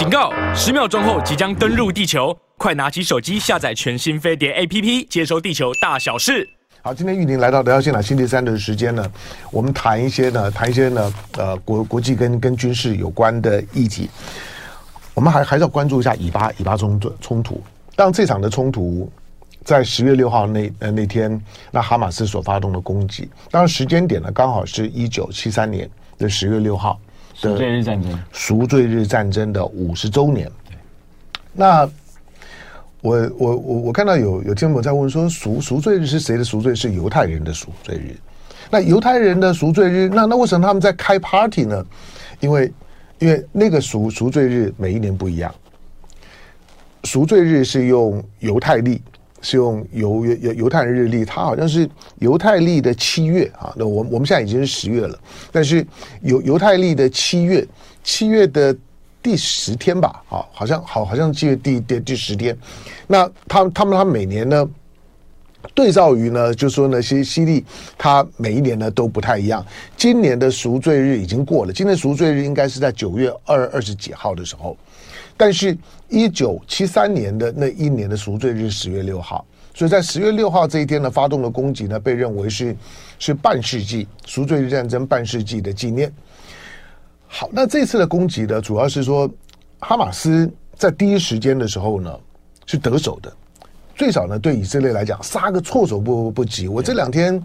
警告！十秒钟后即将登陆地球，快拿起手机下载全新飞碟 APP，接收地球大小事。好，今天玉林来到《聊聊现场》星期三的时间呢，我们谈一些呢，谈一些呢，呃，国国际跟跟军事有关的议题。我们还还是要关注一下以巴以巴冲突冲突。当这场的冲突在十月六号那呃那天，那哈马斯所发动的攻击，当时间点呢，刚好是一九七三年的十月六号。赎罪日战争，赎罪日战争的五十周年。那我我我我看到有有听友在问说，赎赎罪日是谁的赎罪？是犹太人的赎罪日。那犹太人的赎罪日，那那为什么他们在开 party 呢？因为因为那个赎赎罪日每一年不一样。赎罪日是用犹太历。是用犹犹犹太人日历，它好像是犹太历的七月啊。那我我们现在已经是十月了，但是犹犹太历的七月，七月的第十天吧，啊，好像好好像七月第第第十天。那他他们他每年呢，对照于呢，就说呢，西西历它每一年呢都不太一样。今年的赎罪日已经过了，今年赎罪日应该是在九月二二十几号的时候。但是，一九七三年的那一年的赎罪日十月六号，所以在十月六号这一天呢，发动的攻击呢，被认为是是半世纪赎罪日战争半世纪的纪念。好，那这次的攻击呢，主要是说哈马斯在第一时间的时候呢是得手的。最少呢，对以色列来讲，杀个措手不不及。我这两天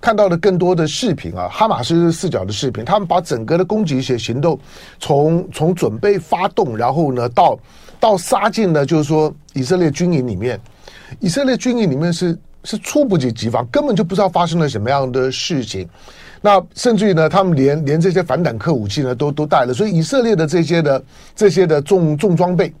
看到了更多的视频啊，哈马斯视角的视频，他们把整个的攻击些行动，从从准备发动，然后呢，到到杀进呢，就是说以色列军营里面，以色列军营里面是是猝不及防，根本就不知道发生了什么样的事情。那甚至于呢，他们连连这些反坦克武器呢，都都带了，所以以色列的这些的这些的重重装备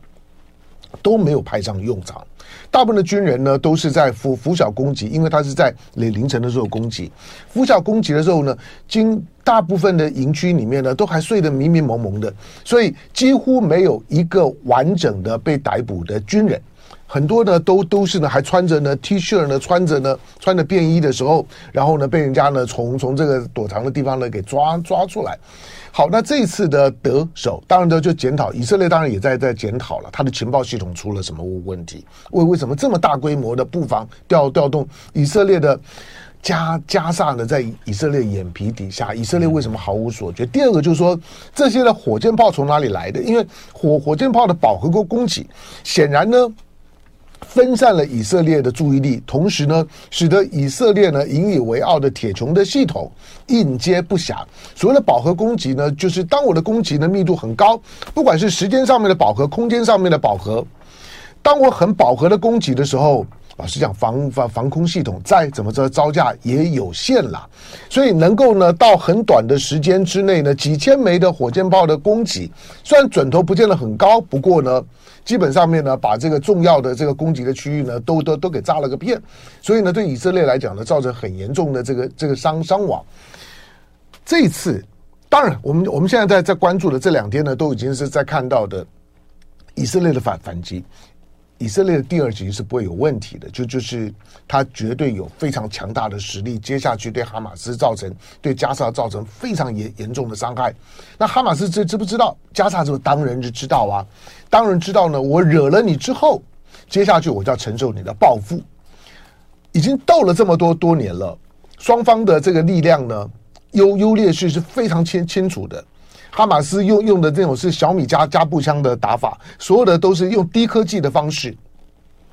都没有派上用场。大部分的军人呢，都是在拂拂晓攻击，因为他是在凌凌晨的时候攻击。拂晓攻击的时候呢，经大部分的营区里面呢，都还睡得迷迷蒙蒙的，所以几乎没有一个完整的被逮捕的军人。很多呢，都都是呢，还穿着呢 T 恤呢，穿着呢，穿着便衣的时候，然后呢，被人家呢从从这个躲藏的地方呢给抓抓出来。好，那这一次的得手，当然呢就检讨以色列，当然也在在检讨了，他的情报系统出了什么问题？为为什么这么大规模的布防调调动以色列的加加萨呢？在以色列眼皮底下，以色列为什么毫无所觉？第二个就是说，这些的火箭炮从哪里来的？因为火火箭炮的饱和攻攻击，显然呢。分散了以色列的注意力，同时呢，使得以色列呢引以为傲的铁穹的系统应接不暇。所谓的饱和攻击呢，就是当我的攻击呢密度很高，不管是时间上面的饱和，空间上面的饱和，当我很饱和的攻击的时候，老实讲，防防防空系统再怎么着招架也有限了。所以能够呢到很短的时间之内呢，几千枚的火箭炮的攻击，虽然准头不见得很高，不过呢。基本上面呢，把这个重要的这个攻击的区域呢，都都都给炸了个遍，所以呢，对以色列来讲呢，造成很严重的这个这个伤伤亡。这次，当然，我们我们现在在在关注的这两天呢，都已经是在看到的以色列的反反击。以色列的第二击是不会有问题的，就就是他绝对有非常强大的实力，接下去对哈马斯造成对加沙造成非常严严重的伤害。那哈马斯知知不知道？加沙这当然就知道啊，当然知道呢。我惹了你之后，接下去我就要承受你的报复。已经斗了这么多多年了，双方的这个力量呢，优优劣势是非常清清楚的。哈马斯用用的这种是小米加加步枪的打法，所有的都是用低科技的方式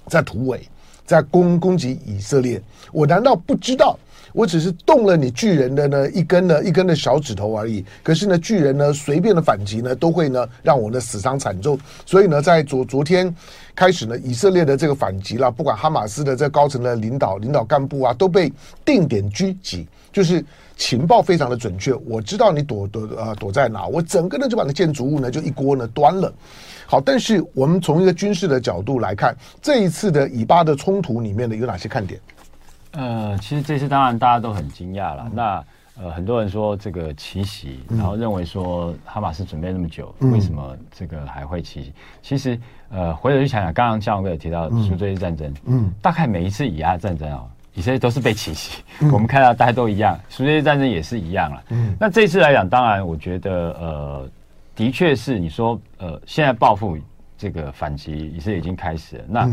在突围，在攻攻击以色列。我难道不知道？我只是动了你巨人的呢一根呢一根的小指头而已。可是呢，巨人呢随便的反击呢，都会呢让我呢死伤惨重。所以呢，在昨昨天开始呢，以色列的这个反击啦，不管哈马斯的这高层的领导领导干部啊，都被定点狙击，就是。情报非常的准确，我知道你躲躲呃躲在哪，我整个呢就把那建筑物呢就一锅呢端了。好，但是我们从一个军事的角度来看，这一次的以巴的冲突里面呢有哪些看点？呃，其实这次当然大家都很惊讶了。嗯、那呃很多人说这个奇袭，然后认为说哈马斯准备那么久，嗯、为什么这个还会奇袭？其实呃回头去想想，刚刚像我们有提到赎罪日战争，嗯，大概每一次以巴战争啊、哦。以色列都是被奇袭，嗯、我们看到大家都一样，赎罪日战争也是一样了。嗯，那这次来讲，当然我觉得呃，的确是你说，呃，现在报复这个反击以色列已经开始了。那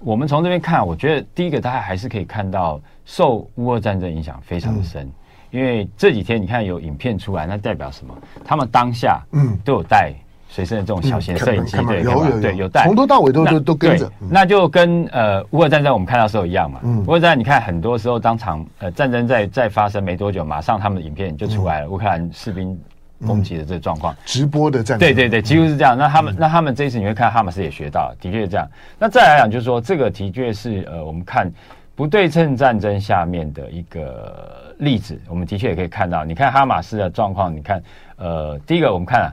我们从这边看，我觉得第一个大家还是可以看到受乌俄战争影响非常的深，嗯、因为这几天你看有影片出来，那代表什么？他们当下嗯都有带随身的这种小型摄影机，对，有有对有带，从头到尾都都都跟着。那就跟呃乌尔战争我们看到时候一样嘛。嗯，乌尔战争你看很多时候当场呃战争在在发生没多久，马上他们的影片就出来了，乌克兰士兵攻击的这个状况，直播的战争，对对对，几乎是这样。那他们那他们这一次你会看哈马斯也学到，的确是这样。那再来讲就是说，这个的确是呃我们看不对称战争下面的一个例子，我们的确也可以看到。你看哈马斯的状况，你看呃第一个我们看。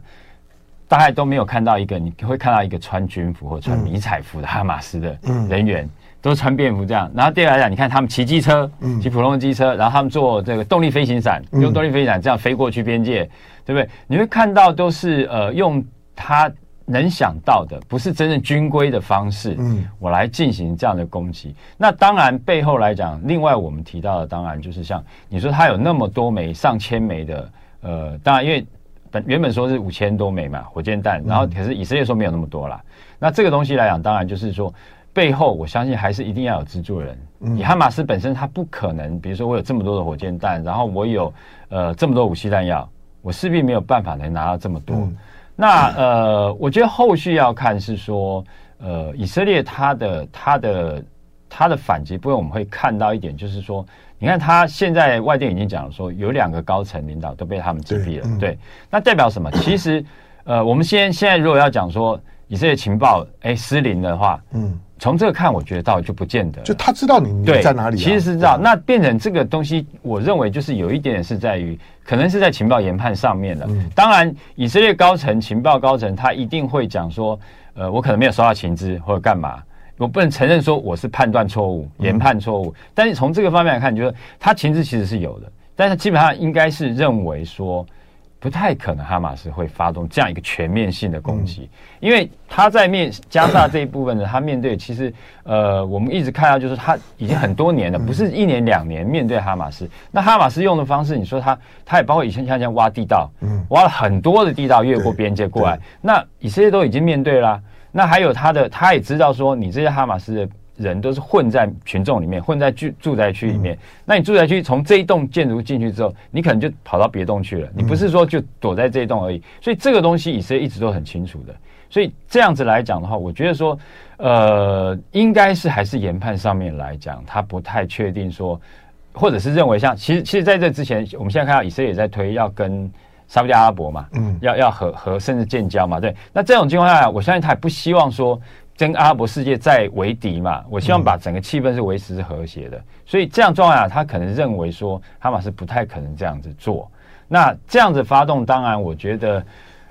大概都没有看到一个，你会看到一个穿军服或穿迷彩服的哈马斯的人员，嗯、都穿便服这样。然后第二来讲，你看他们骑机车，骑普通的机车，然后他们做这个动力飞行伞，用动力飞行伞这样飞过去边界，对不对？你会看到都是呃用他能想到的，不是真正军规的方式，嗯，我来进行这样的攻击。那当然背后来讲，另外我们提到的，当然就是像你说他有那么多枚上千枚的，呃，当然因为。本原本说是五千多枚嘛，火箭弹，然后可是以色列说没有那么多啦。嗯、那这个东西来讲，当然就是说背后我相信还是一定要有资助人。嗯、以哈马斯本身，他不可能，比如说我有这么多的火箭弹，然后我有呃这么多武器弹药，我势必没有办法能拿到这么多。嗯、那呃，我觉得后续要看是说，呃，以色列他的他的他的反击部分，我们会看到一点，就是说。你看，他现在外电已经讲了，说有两个高层领导都被他们击毙了。对，嗯、对，那代表什么？其实，呃，我们现现在如果要讲说以色列情报哎失灵的话，嗯，从这个看，我觉得倒就不见得。就他知道你你在哪里、啊，其实是知道。那变成这个东西，我认为就是有一点点是在于，可能是在情报研判上面的。嗯、当然，以色列高层情报高层他一定会讲说，呃，我可能没有收到情资或者干嘛。我不能承认说我是判断错误、研判错误，但是从这个方面来看，就是他情资其实是有的，但是基本上应该是认为说不太可能哈马斯会发动这样一个全面性的攻击，因为他在面加萨这一部分呢，他面对其实呃，我们一直看到就是他已经很多年了，不是一年两年面对哈马斯，那哈马斯用的方式，你说他他也包括以前像这样挖地道，挖了很多的地道越过边界过来，那以色列都已经面对了。那还有他的，他也知道说，你这些哈马斯的人都是混在群众里面，混在住住宅区里面。嗯、那你住宅区从这一栋建筑进去之后，你可能就跑到别栋去了。你不是说就躲在这一栋而已。所以这个东西以色列一直都很清楚的。所以这样子来讲的话，我觉得说，呃，应该是还是研判上面来讲，他不太确定说，或者是认为像，其实其实在这之前，我们现在看到以色列也在推要跟。沙乌地阿拉伯嘛，嗯，要要和和甚至建交嘛，对。那这种情况下，我相信他也不希望说跟阿拉伯世界再为敌嘛。我希望把整个气氛是维持是和谐的。所以这样状况下，他可能认为说哈马斯不太可能这样子做。那这样子发动，当然我觉得。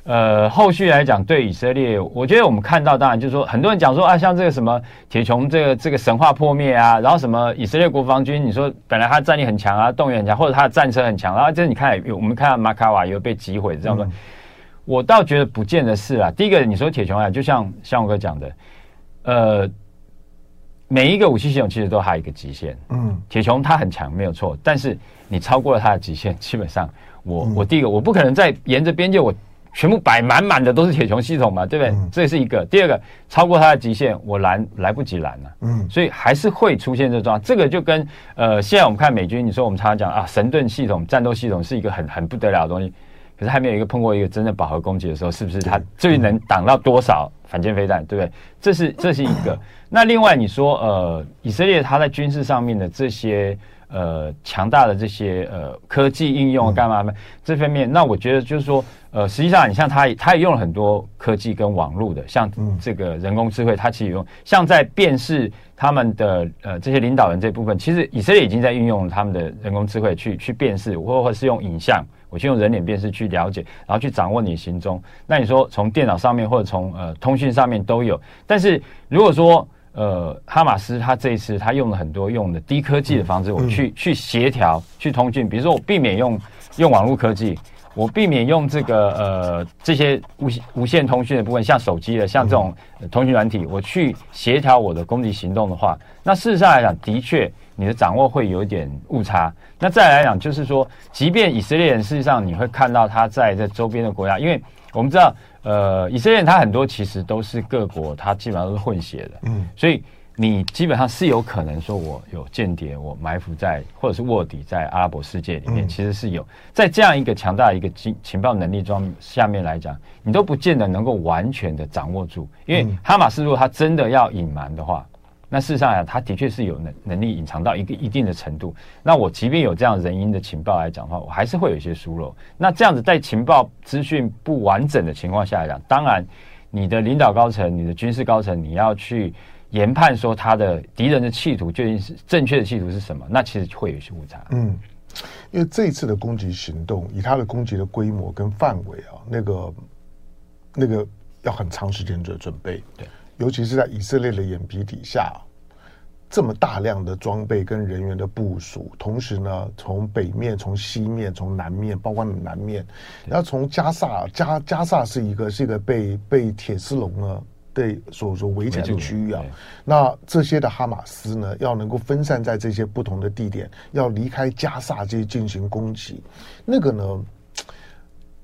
呃，后续来讲，对以色列，我觉得我们看到，当然就是说，很多人讲说啊，像这个什么铁穹这个这个神话破灭啊，然后什么以色列国防军，你说本来他战力很强啊，动员很强，或者他的战车很强，然后这你看，我们看到马卡瓦有被击毁这样的，嗯、我倒觉得不见得是啊。第一个，你说铁穹啊，就像像我哥讲的，呃，每一个武器系统其实都还有一个极限，嗯，铁穹它很强没有错，但是你超过了它的极限，基本上我、嗯、我第一个我不可能再沿着边界我。全部摆满满的都是铁穹系统嘛，对不对？嗯、这是一个。第二个，超过它的极限，我拦来不及拦了。嗯，所以还是会出现这状况。这个就跟呃，现在我们看美军，你说我们常常讲啊，神盾系统、战斗系统是一个很很不得了的东西，可是还没有一个碰过一个真正饱和攻击的时候，是不是它最能挡到多少反舰飞弹？对不对？这是这是一个。那另外你说呃，以色列它在军事上面的这些。呃，强大的这些呃科技应用干嘛？这方面，那我觉得就是说，呃，实际上你像他，他也用了很多科技跟网络的，像这个人工智慧，他其实用像在辨识他们的呃这些领导人这部分，其实以色列已经在运用他们的人工智慧去去辨识，或或是用影像，我去用人脸辨识去了解，然后去掌握你行踪。那你说从电脑上面或者从呃通讯上面都有，但是如果说。呃，哈马斯他这一次他用了很多用的低科技的方式，我去去协调去通讯，比如说我避免用用网络科技，我避免用这个呃这些无无线通讯的部分，像手机的，像这种通讯软体，我去协调我的攻击行动的话，那事实上来讲，的确你的掌握会有一点误差。那再来讲，就是说，即便以色列人，事实上你会看到他在这周边的国家，因为我们知道，呃，以色列它很多其实都是各国，它基本上都是混血的，嗯，所以你基本上是有可能说，我有间谍，我埋伏在或者是卧底在阿拉伯世界里面，嗯、其实是有。在这样一个强大的一个情情报能力装下面来讲，你都不见得能够完全的掌握住，因为哈马斯如果他真的要隐瞒的话。那事实上呀，他的确是有能能力隐藏到一个一定的程度。那我即便有这样人因的情报来讲的话，我还是会有一些疏漏。那这样子在情报资讯不完整的情况下来讲，当然你的领导高层、你的军事高层，你要去研判说他的敌人的企图究竟是正确的企图是什么，那其实会有一些误差。嗯，因为这一次的攻击行动，以他的攻击的规模跟范围啊，那个那个要很长时间的准备。对。尤其是在以色列的眼皮底下，这么大量的装备跟人员的部署，同时呢，从北面、从西面、从南面，包括南面，然后从加萨，加加萨是一个是一个被被铁丝笼呢对所所围起来的区域啊。那这些的哈马斯呢，要能够分散在这些不同的地点，要离开加萨这些进行攻击，那个呢？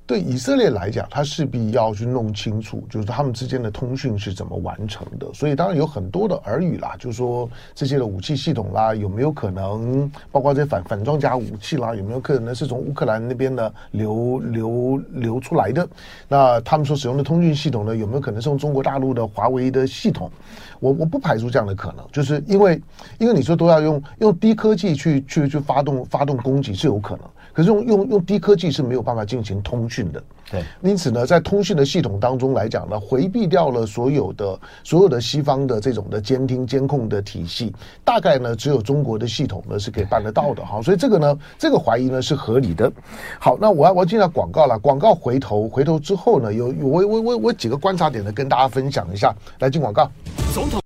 对以色列来讲，他势必要去弄清楚，就是他们之间的通讯是怎么完成的。所以当然有很多的耳语啦，就是说这些的武器系统啦，有没有可能，包括这些反反装甲武器啦，有没有可能是从乌克兰那边的流流流出来的？那他们所使用的通讯系统呢，有没有可能是用中国大陆的华为的系统？我我不排除这样的可能，就是因为因为你说都要用用低科技去去去发动发动攻击是有可能。可是用用用低科技是没有办法进行通讯的，对，因此呢，在通讯的系统当中来讲呢，回避掉了所有的所有的西方的这种的监听监控的体系，大概呢只有中国的系统呢是可以办得到的哈，所以这个呢，这个怀疑呢是合理的。好，那我要我要进到广告了，广告回头回头之后呢，有我我我我几个观察点呢跟大家分享一下，来进广告。总统。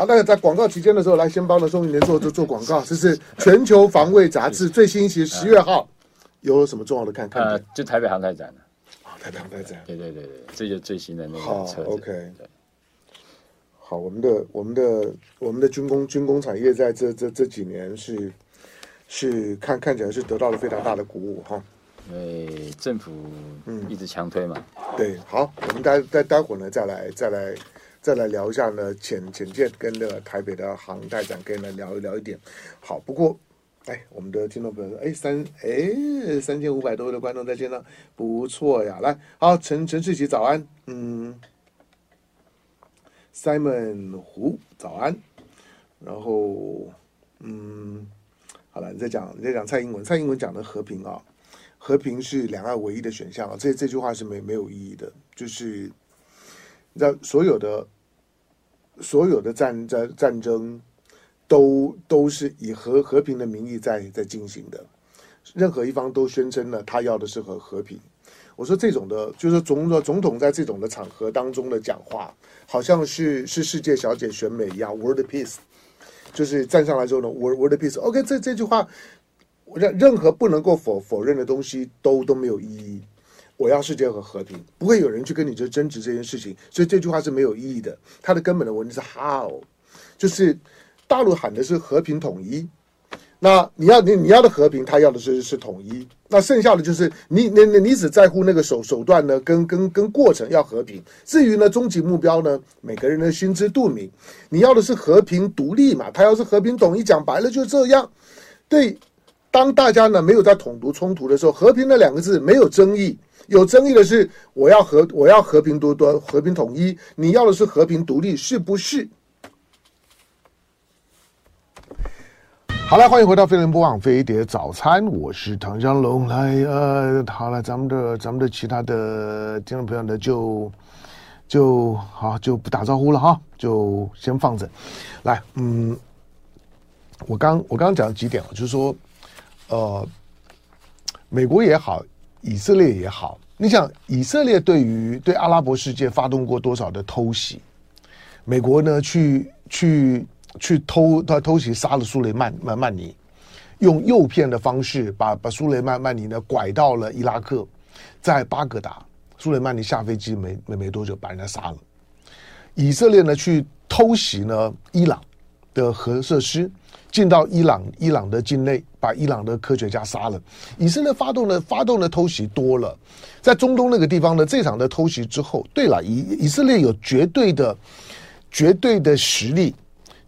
好，那在广告期间的时候，来先帮着宋玉莲做做做广告。这是《全球防卫杂志》最新一期十月号，有什么重要的看看？呃，就台北航太展了。啊，台北航太展。对对对对，这就最新的那个车。好，OK。好，我们的我们的我们的军工军工产业在这这这几年是是看看起来是得到了非常大的鼓舞哈。因为政府嗯一直强推嘛。对，好，我们待待待会儿呢再来再来。再来再来聊一下呢，潜潜舰跟那个台北的航太展，跟来聊一聊一点。好，不过，哎，我们的听众朋友说，哎，三哎三千五百多位的观众在线上，不错呀。来，好，陈陈世奇早安，嗯，Simon 胡早安，然后嗯，好了，你再讲你再讲蔡英文，蔡英文讲的和平啊，和平是两岸唯一的选项啊，这这句话是没没有意义的，就是。那所有的所有的战战战争都都是以和和平的名义在在进行的，任何一方都宣称了他要的是和和平。我说这种的，就是总统总统在这种的场合当中的讲话，好像是是世界小姐选美一样，World Peace，就是站上来之后呢，World World Peace。OK，这这句话，任任何不能够否否认的东西都都没有意义。我要世界和和平，不会有人去跟你这争执这件事情，所以这句话是没有意义的。它的根本的问题是 how，就是大陆喊的是和平统一，那你要你你要的和平，他要的是是统一，那剩下的就是你你你你只在乎那个手手段呢，跟跟跟过程要和平，至于呢终极目标呢，每个人的心知肚明。你要的是和平独立嘛，他要是和平统一，讲白了就这样。对，当大家呢没有在统独冲突的时候，和平那两个字没有争议。有争议的是，我要和我要和平多多和平统一，你要的是和平独立，是不是？好了，欢迎回到飞碟播网飞碟早餐，我是唐江龙。来，呃，好了，咱们的咱们的其他的听众朋友呢，就就好就不打招呼了哈，就先放着。来，嗯，我刚我刚刚讲了几点，就是说，呃，美国也好。以色列也好，你想以色列对于对阿拉伯世界发动过多少的偷袭？美国呢，去去去偷他偷袭杀了苏雷曼曼曼尼，用诱骗的方式把把苏雷曼曼尼呢拐到了伊拉克，在巴格达，苏雷曼尼下飞机没没没多久把人家杀了。以色列呢去偷袭呢伊朗，的核设施。进到伊朗，伊朗的境内，把伊朗的科学家杀了。以色列发动了发动的偷袭多了，在中东那个地方呢，这场的偷袭之后，对了，以以色列有绝对的、绝对的实力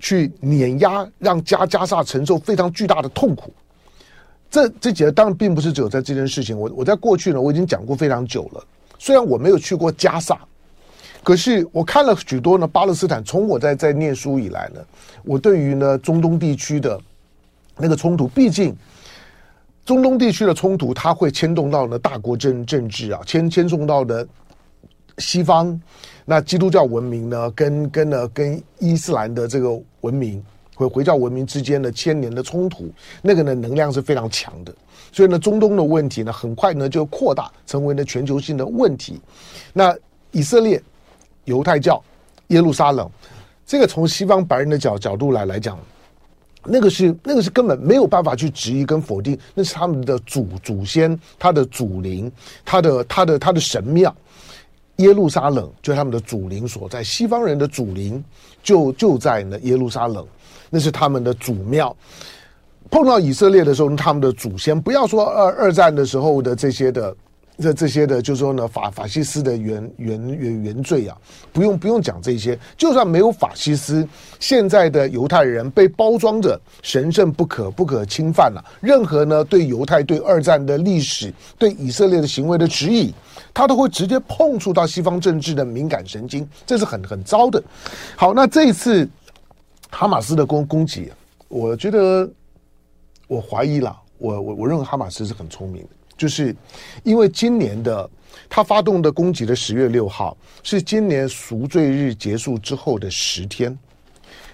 去碾压，让加加萨承受非常巨大的痛苦。这这几个当然并不是只有在这件事情，我我在过去呢，我已经讲过非常久了。虽然我没有去过加萨。可是我看了许多呢，巴勒斯坦。从我在在念书以来呢，我对于呢中东地区的那个冲突，毕竟中东地区的冲突，它会牵动到呢大国政政治啊，牵牵动到的西方那基督教文明呢，跟跟呢跟伊斯兰的这个文明回回教文明之间的千年的冲突，那个呢能量是非常强的。所以呢，中东的问题呢，很快呢就扩大成为了全球性的问题。那以色列。犹太教，耶路撒冷，这个从西方白人的角角度来来讲，那个是那个是根本没有办法去质疑跟否定，那是他们的祖祖先，他的祖灵，他的他的他的神庙，耶路撒冷就是他们的祖灵所在，西方人的祖灵就就在那耶路撒冷，那是他们的祖庙。碰到以色列的时候，他们的祖先，不要说二二战的时候的这些的。这这些的，就是说呢，法法西斯的原原原原罪啊，不用不用讲这些。就算没有法西斯，现在的犹太人被包装着神圣不可不可侵犯了。任何呢对犹太对二战的历史、对以色列的行为的质疑，他都会直接碰触到西方政治的敏感神经，这是很很糟的。好，那这一次哈马斯的攻攻击，我觉得我怀疑了，我我我认为哈马斯是很聪明的。就是因为今年的他发动的攻击的十月六号是今年赎罪日结束之后的十天，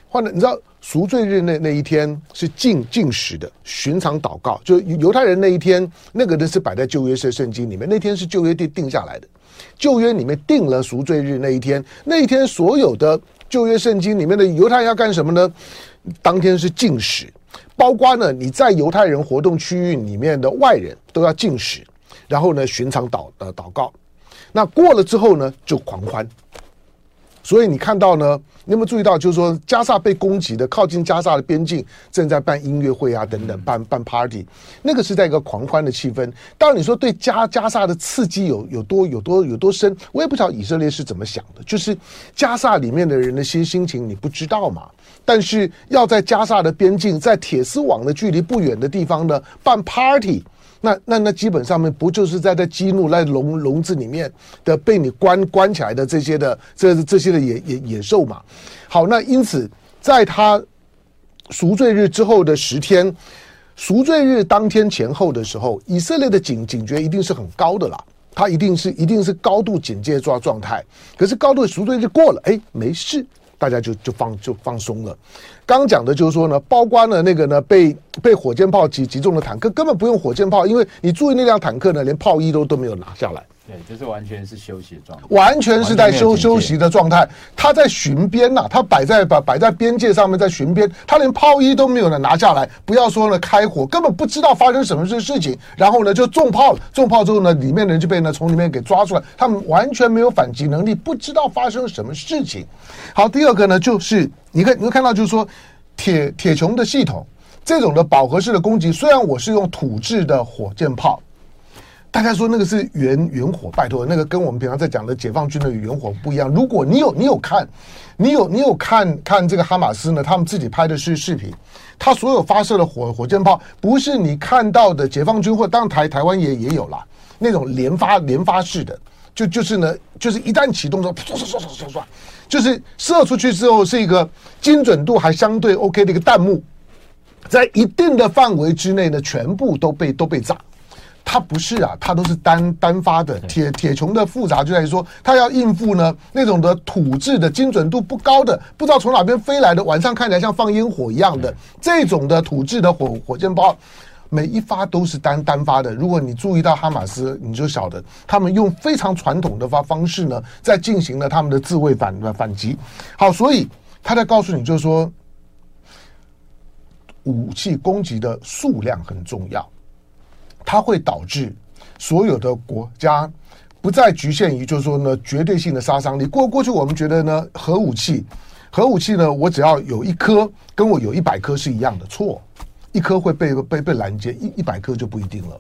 换了你知道赎罪日那那一天是禁禁食的寻常祷告，就犹太人那一天那个呢是摆在旧约圣圣经里面，那天是旧约定定下来的，旧约里面定了赎罪日那一天，那一天所有的旧约圣经里面的犹太人要干什么呢？当天是禁食。包括呢，你在犹太人活动区域里面的外人都要禁食，然后呢，寻常祷呃祷告，那过了之后呢，就狂欢。所以你看到呢，你有没有注意到，就是说加萨被攻击的靠近加萨的边境，正在办音乐会啊等等，办办 party，那个是在一个狂欢的气氛。当然你说对加加萨的刺激有有多有多有多深，我也不知道以色列是怎么想的。就是加萨里面的人的心心情你不知道嘛？但是要在加萨的边境，在铁丝网的距离不远的地方呢办 party。那那那基本上面不就是在在激怒在笼笼子里面的被你关关起来的这些的这这些的野野野兽嘛？好，那因此在他赎罪日之后的十天，赎罪日当天前后的时候，以色列的警警觉一定是很高的啦，他一定是一定是高度警戒状状态。可是高度赎罪日过了，哎，没事。大家就就放就放松了。刚讲的就是说呢，包括呢那个呢被被火箭炮击击中的坦克，根本不用火箭炮，因为你注意那辆坦克呢，连炮衣都都没有拿下来。对，就是完全是休息的状态，完全是在休休息的状态。他在巡边呐，他摆在摆摆在边界上面在巡边，他连炮衣都没有呢拿下来。不要说呢开火，根本不知道发生什么事事情。然后呢就中炮了，中炮之后呢，里面的人就被呢从里面给抓出来，他们完全没有反击能力，不知道发生什么事情。好，第二个呢就是你看你会看到就是说铁铁穹的系统这种的饱和式的攻击，虽然我是用土制的火箭炮。大家说那个是远远火，拜托，那个跟我们平常在讲的解放军的远火不一样。如果你有你有看，你有你有看看这个哈马斯呢，他们自己拍的是视频，他所有发射的火火箭炮，不是你看到的解放军或当台台湾也也有啦，那种连发连发式的，就就是呢，就是一旦启动之后，唰唰唰唰唰唰，就是射出去之后是一个精准度还相对 OK 的一个弹幕，在一定的范围之内呢，全部都被都被炸。它不是啊，它都是单单发的。铁铁穹的复杂就在于说，它要应付呢那种的土质的精准度不高的，不知道从哪边飞来的，晚上看起来像放烟火一样的这种的土质的火火箭炮，每一发都是单单发的。如果你注意到哈马斯，你就晓得他们用非常传统的方方式呢，在进行了他们的自卫反反击。好，所以他在告诉你，就是说武器攻击的数量很重要。它会导致所有的国家不再局限于，就是说呢，绝对性的杀伤力。过过去我们觉得呢，核武器、核武器呢，我只要有一颗跟我有一百颗是一样的，错，一颗会被被被拦截，一一百颗就不一定了。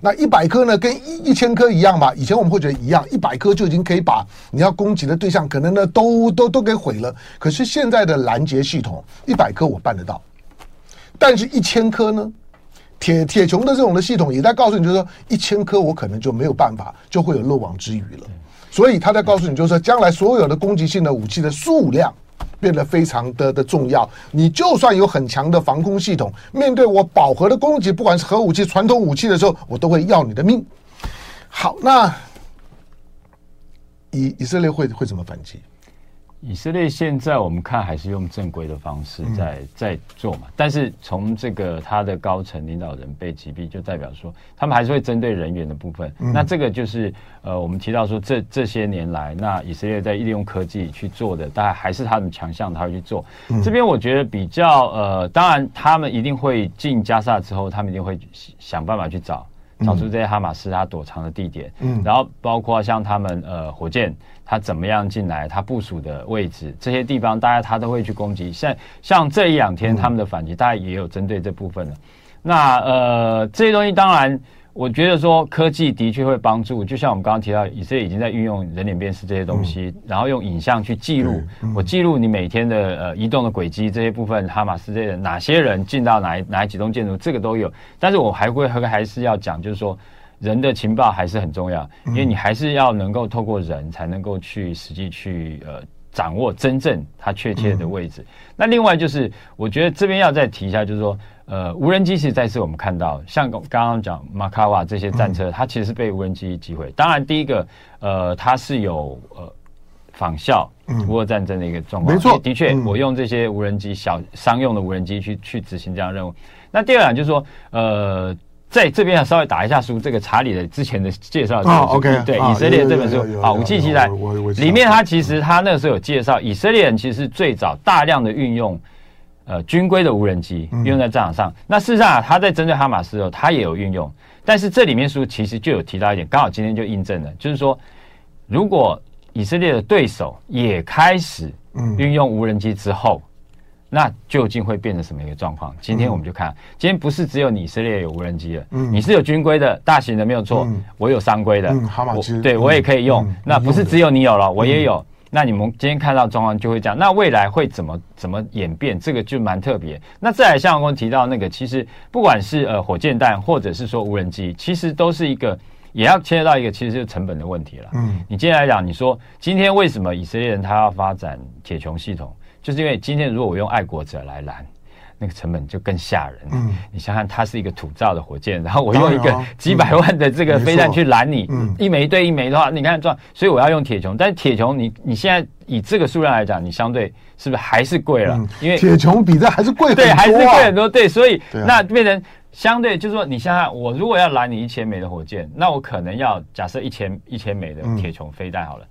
那一百颗呢，跟一一千颗一样吧？以前我们会觉得一样，一百颗就已经可以把你要攻击的对象可能呢都都都给毁了。可是现在的拦截系统，一百颗我办得到，但是一千颗呢？铁铁穹的这种的系统也在告诉你，就是说一千颗我可能就没有办法，就会有漏网之鱼了。所以他在告诉你，就是说将来所有的攻击性的武器的数量变得非常的的重要。你就算有很强的防空系统，面对我饱和的攻击，不管是核武器、传统武器的时候，我都会要你的命。好，那以以色列会会怎么反击？以色列现在我们看还是用正规的方式在在做嘛，但是从这个他的高层领导人被击毙，就代表说他们还是会针对人员的部分。那这个就是呃，我们提到说这这些年来，那以色列在利用科技去做的，大概还是他们强项，他会去做。这边我觉得比较呃，当然他们一定会进加沙之后，他们一定会想办法去找找出这些哈马斯他躲藏的地点，嗯，然后包括像他们呃火箭。他怎么样进来？他部署的位置，这些地方，大家他都会去攻击。像像这一两天他们的反击，大家也有针对这部分的。那呃，这些东西当然，我觉得说科技的确会帮助。就像我们刚刚提到，以色列已经在运用人脸辨识这些东西，然后用影像去记录，我记录你每天的呃移动的轨迹，这些部分，哈马斯这些人哪些人进到哪哪几栋建筑，这个都有。但是我还会还是要讲，就是说。人的情报还是很重要，因为你还是要能够透过人才能够去实际去呃掌握真正它确切的位置。那另外就是，我觉得这边要再提一下，就是说，呃，无人机其实再次我们看到，像刚刚讲马卡瓦这些战车，它其实是被无人机击毁。当然，第一个，呃，它是有呃仿效乌俄战争的一个状况，没错，的确，我用这些无人机小商用的无人机去去执行这样任务。那第二点就是说，呃。在这边要稍微打一下书，这个查理的之前的介绍。哦，OK，对，以色列这本书啊，武器期待里面，他其实他那个时候有介绍，以色列人其实是最早大量的运用呃军规的无人机运用在战场上。那事实上，他在针对哈马斯的时候，他也有运用。但是这里面书其实就有提到一点，刚好今天就印证了，就是说，如果以色列的对手也开始运用无人机之后。那究竟会变成什么一个状况？今天我们就看，今天不是只有以色列有无人机了，嗯，你是有军规的大型的没有错，我有商规的，嗯，哈马斯，对我也可以用。那不是只有你有了，我也有。那你们今天看到状况就会这样。那未来会怎么怎么演变？这个就蛮特别。那再来，像我提到那个，其实不管是呃火箭弹，或者是说无人机，其实都是一个也要牵涉到一个，其实就是成本的问题了。嗯，你今天来讲，你说今天为什么以色列人他要发展铁穹系统？就是因为今天如果我用爱国者来拦，那个成本就更吓人。嗯，你想想，它是一个土造的火箭，然后我用一个 几百万的这个飞弹去拦你，嗯，一枚对一枚的话，你看这样，所以我要用铁穹。但是铁穹，你你现在以这个数量来讲，你相对是不是还是贵了？因为铁穹比这还是贵很多，对，还是贵很多。对，所以那变成相对就是说，你想想，我如果要拦你一千枚的火箭，那我可能要假设一千一千枚的铁穹飞弹好了。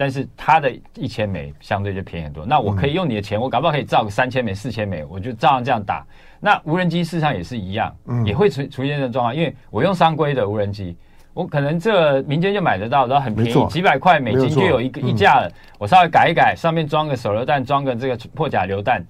但是它的一千枚相对就便宜很多，那我可以用你的钱，我搞不好可以造个三千枚、四千枚，我就照样这样打。那无人机事实上也是一样，也会出出现这种状况，因为我用商规的无人机，我可能这民间就买得到，然后很便宜，几百块美金就有一个一架了。我稍微改一改，上面装个手榴弹，装个这个破甲榴弹，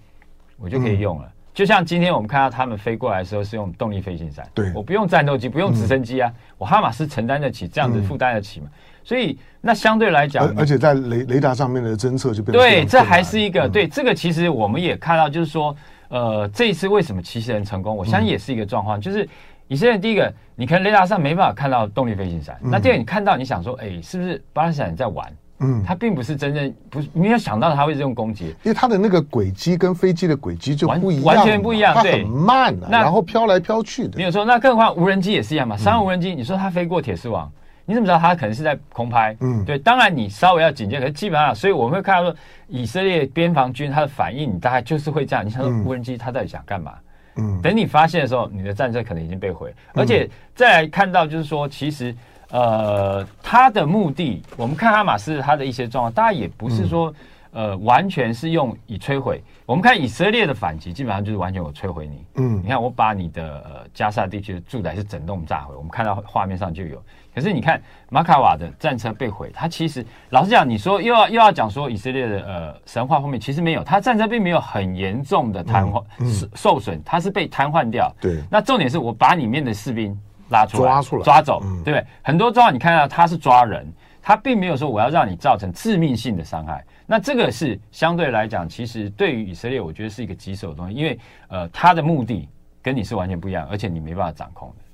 我就可以用了。就像今天我们看到他们飞过来的时候是用动力飞行伞，对，我不用战斗机，不用直升机啊，我哈马斯承担得起这样子负担得起嘛。所以，那相对来讲，而且在雷雷达上面的侦测就变得对，这还是一个、嗯、对这个。其实我们也看到，就是说，呃，这一次为什么奇袭人成功？我相信也是一个状况，嗯、就是以色列第一个，你可能雷达上没办法看到动力飞行伞，嗯、那第二个你看到，你想说，哎，是不是巴勒斯坦在玩？嗯，他并不是真正不是没有想到他会这种攻击，因为他的那个轨迹跟飞机的轨迹就不一样，完全不一样，它很慢、啊，然后飘来飘去的。没有错，那更何况无人机也是一样嘛，商用无人机，你说它飞过铁丝网。你怎么知道他可能是在空拍？嗯，对，当然你稍微要警戒，可是基本上，所以我们会看到说，以色列边防军他的反应，你大概就是会这样。你想说无人机他到底想干嘛？嗯，等你发现的时候，你的战车可能已经被毁。而且再来看到就是说，其实呃，他的目的，我们看哈马斯他的一些状况，大家也不是说呃，完全是用以摧毁。我们看以色列的反击，基本上就是完全我摧毁你。嗯，你看我把你的呃加沙地区的住宅是整栋炸毁，我们看到画面上就有。可是你看马卡瓦的战车被毁，他其实老实讲，你说又要又要讲说以色列的呃神话方面，其实没有，他战车并没有很严重的瘫痪、嗯嗯、受损，他是被瘫痪掉。对，那重点是我把里面的士兵拉出来，抓出来，抓走，嗯、对不对？很多状况你看到他是抓人。他并没有说我要让你造成致命性的伤害，那这个是相对来讲，其实对于以色列，我觉得是一个棘手的东西，因为呃，他的目的跟你是完全不一样，而且你没办法掌控的。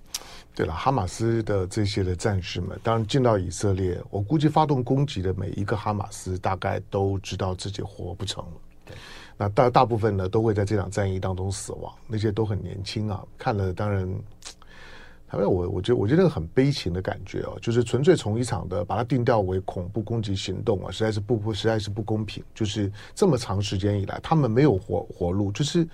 对了，哈马斯的这些的战士们，当然进到以色列，我估计发动攻击的每一个哈马斯大概都知道自己活不成了。对，那大大部分呢都会在这场战役当中死亡，那些都很年轻啊，看了当然。他说：“我我觉得我觉得那个很悲情的感觉哦，就是纯粹从一场的把它定调为恐怖攻击行动啊，实在是不不实在是不公平。就是这么长时间以来，他们没有活活路，就是。”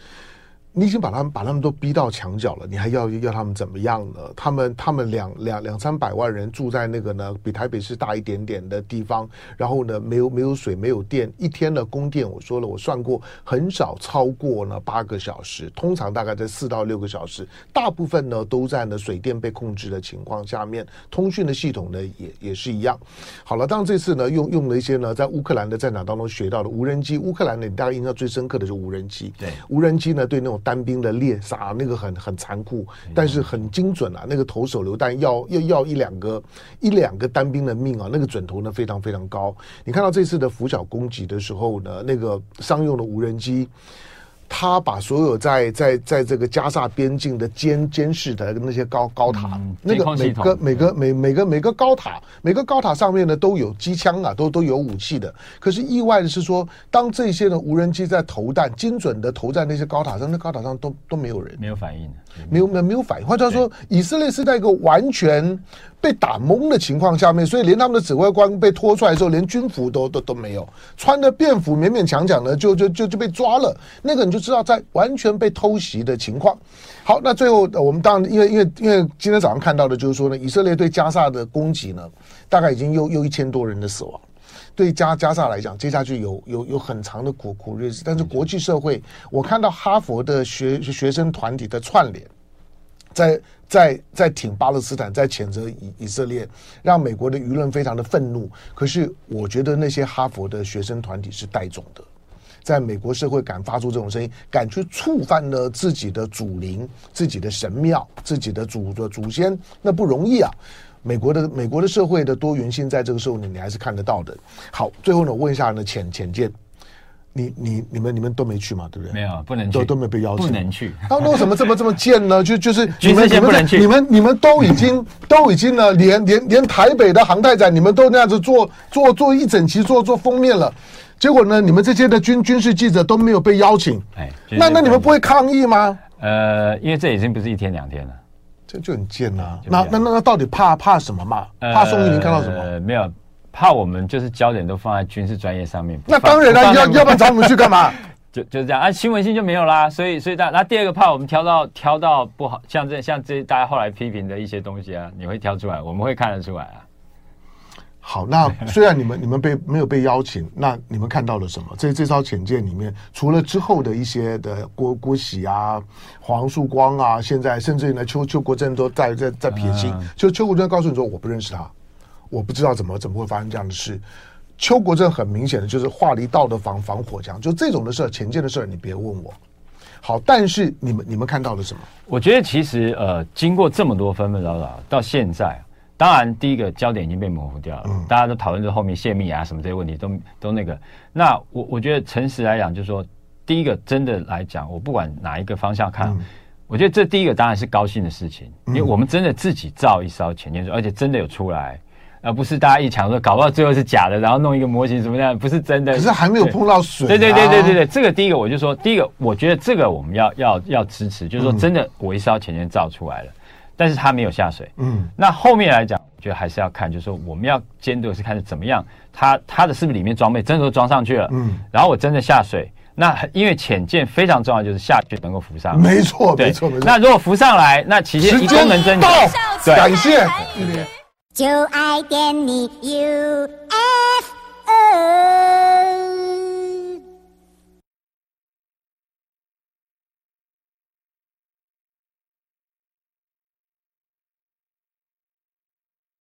你已经把他们把他们都逼到墙角了，你还要要他们怎么样呢？他们他们两两两三百万人住在那个呢比台北市大一点点的地方，然后呢没有没有水没有电，一天的供电我说了我算过很少超过呢八个小时，通常大概在四到六个小时，大部分呢都在呢水电被控制的情况下面，通讯的系统呢也也是一样。好了，当然这次呢用用了一些呢在乌克兰的战场当中学到的无人机，乌克兰呢你大概印象最深刻的是无人机，对，无人机呢对那种。单兵的猎杀，那个很很残酷，但是很精准啊！那个投手榴弹要要要一两个一两个单兵的命啊！那个准头呢非常非常高。你看到这次的拂晓攻击的时候呢，那个商用的无人机。他把所有在在在这个加萨边境的监监视的那些高高塔，嗯、那个每个每个每每个每个高塔每个高塔上面呢都有机枪啊，都都有武器的。可是意外的是说，当这些呢无人机在投弹，精准的投在那些高塔上，那高塔上都都没有人，没有反应，没有没有没有反应。换句话说，以色列是在一个完全。被打懵的情况下面，所以连他们的指挥官被拖出来之后，连军服都都都没有，穿的便服勉勉强强的就就就就被抓了。那个你就知道，在完全被偷袭的情况。好，那最后我们当然因为因为因为今天早上看到的就是说呢，以色列对加沙的攻击呢，大概已经又又一千多人的死亡。对加加萨来讲，接下去有有有很长的苦苦日子。但是国际社会，我看到哈佛的学学生团体的串联。在在在挺巴勒斯坦，在谴责以以色列，让美国的舆论非常的愤怒。可是我觉得那些哈佛的学生团体是带种的，在美国社会敢发出这种声音，敢去触犯了自己的祖灵、自己的神庙、自己的祖的祖先，那不容易啊。美国的美国的社会的多元性，在这个时候呢，你还是看得到的。好，最后呢，我问一下呢，浅浅见。你你你们你们都没去嘛？对不对？没有，不能去，都都没被邀请，不能去。那为什么这么这么贱呢？就就是 你们不能去，你们你们都已经都已经呢，连连连台北的航太展，你们都那样子做做做一整期做做封面了，结果呢，你们这些的军军事记者都没有被邀请。哎，那那你们不会抗议吗？呃，因为这已经不是一天两天了，这就很贱呐。那那那那到底怕怕什么嘛？怕宋玉林看到什么？呃，没有。怕我们就是焦点都放在军事专业上面，那当然了，要要不然找我们去干嘛？就就是这样啊，新闻性就没有啦。所以所以大那第二个怕我们挑到挑到不好，像这像这大家后来批评的一些东西啊，你会挑出来，我们会看得出来啊。好，那虽然你们你们被没有被邀请，那你们看到了什么？这这艘潜舰里面，除了之后的一些的郭郭喜啊、黄树光啊，现在甚至于呢邱邱国正都在在在撇清，就邱国正告诉你说我不认识他。我不知道怎么怎么会发生这样的事。邱国正很明显的就是画了一道的防防火墙，就这种的事儿，潜舰的事儿，你别问我。好，但是你们你们看到了什么？我觉得其实呃，经过这么多纷纷扰扰，到现在，当然第一个焦点已经被模糊掉了，嗯、大家都讨论这后面泄密啊什么这些问题都都那个。那我我觉得诚实来讲，就是说第一个真的来讲，我不管哪一个方向看，嗯、我觉得这第一个当然是高兴的事情，因为我们真的自己造一艘潜舰，而且真的有出来。而不是大家一抢说搞不到最后是假的，然后弄一个模型什么样，不是真的。可是还没有碰到水、啊。对对对对对对，这个第一个我就说，第一个我觉得这个我们要要要支持，就是说真的，我一艘潜艇造出来了，嗯、但是他没有下水。嗯。那后面来讲，我觉得还是要看，就是说我们要监督的是看是怎么样，他他的是不是里面装备真的都装上去了？嗯。然后我真的下水，那因为潜舰非常重要，就是下去能够浮上。没错，没错，没错。那如果浮上来，那其实一功能增加。对，感谢。就爱点你 UFO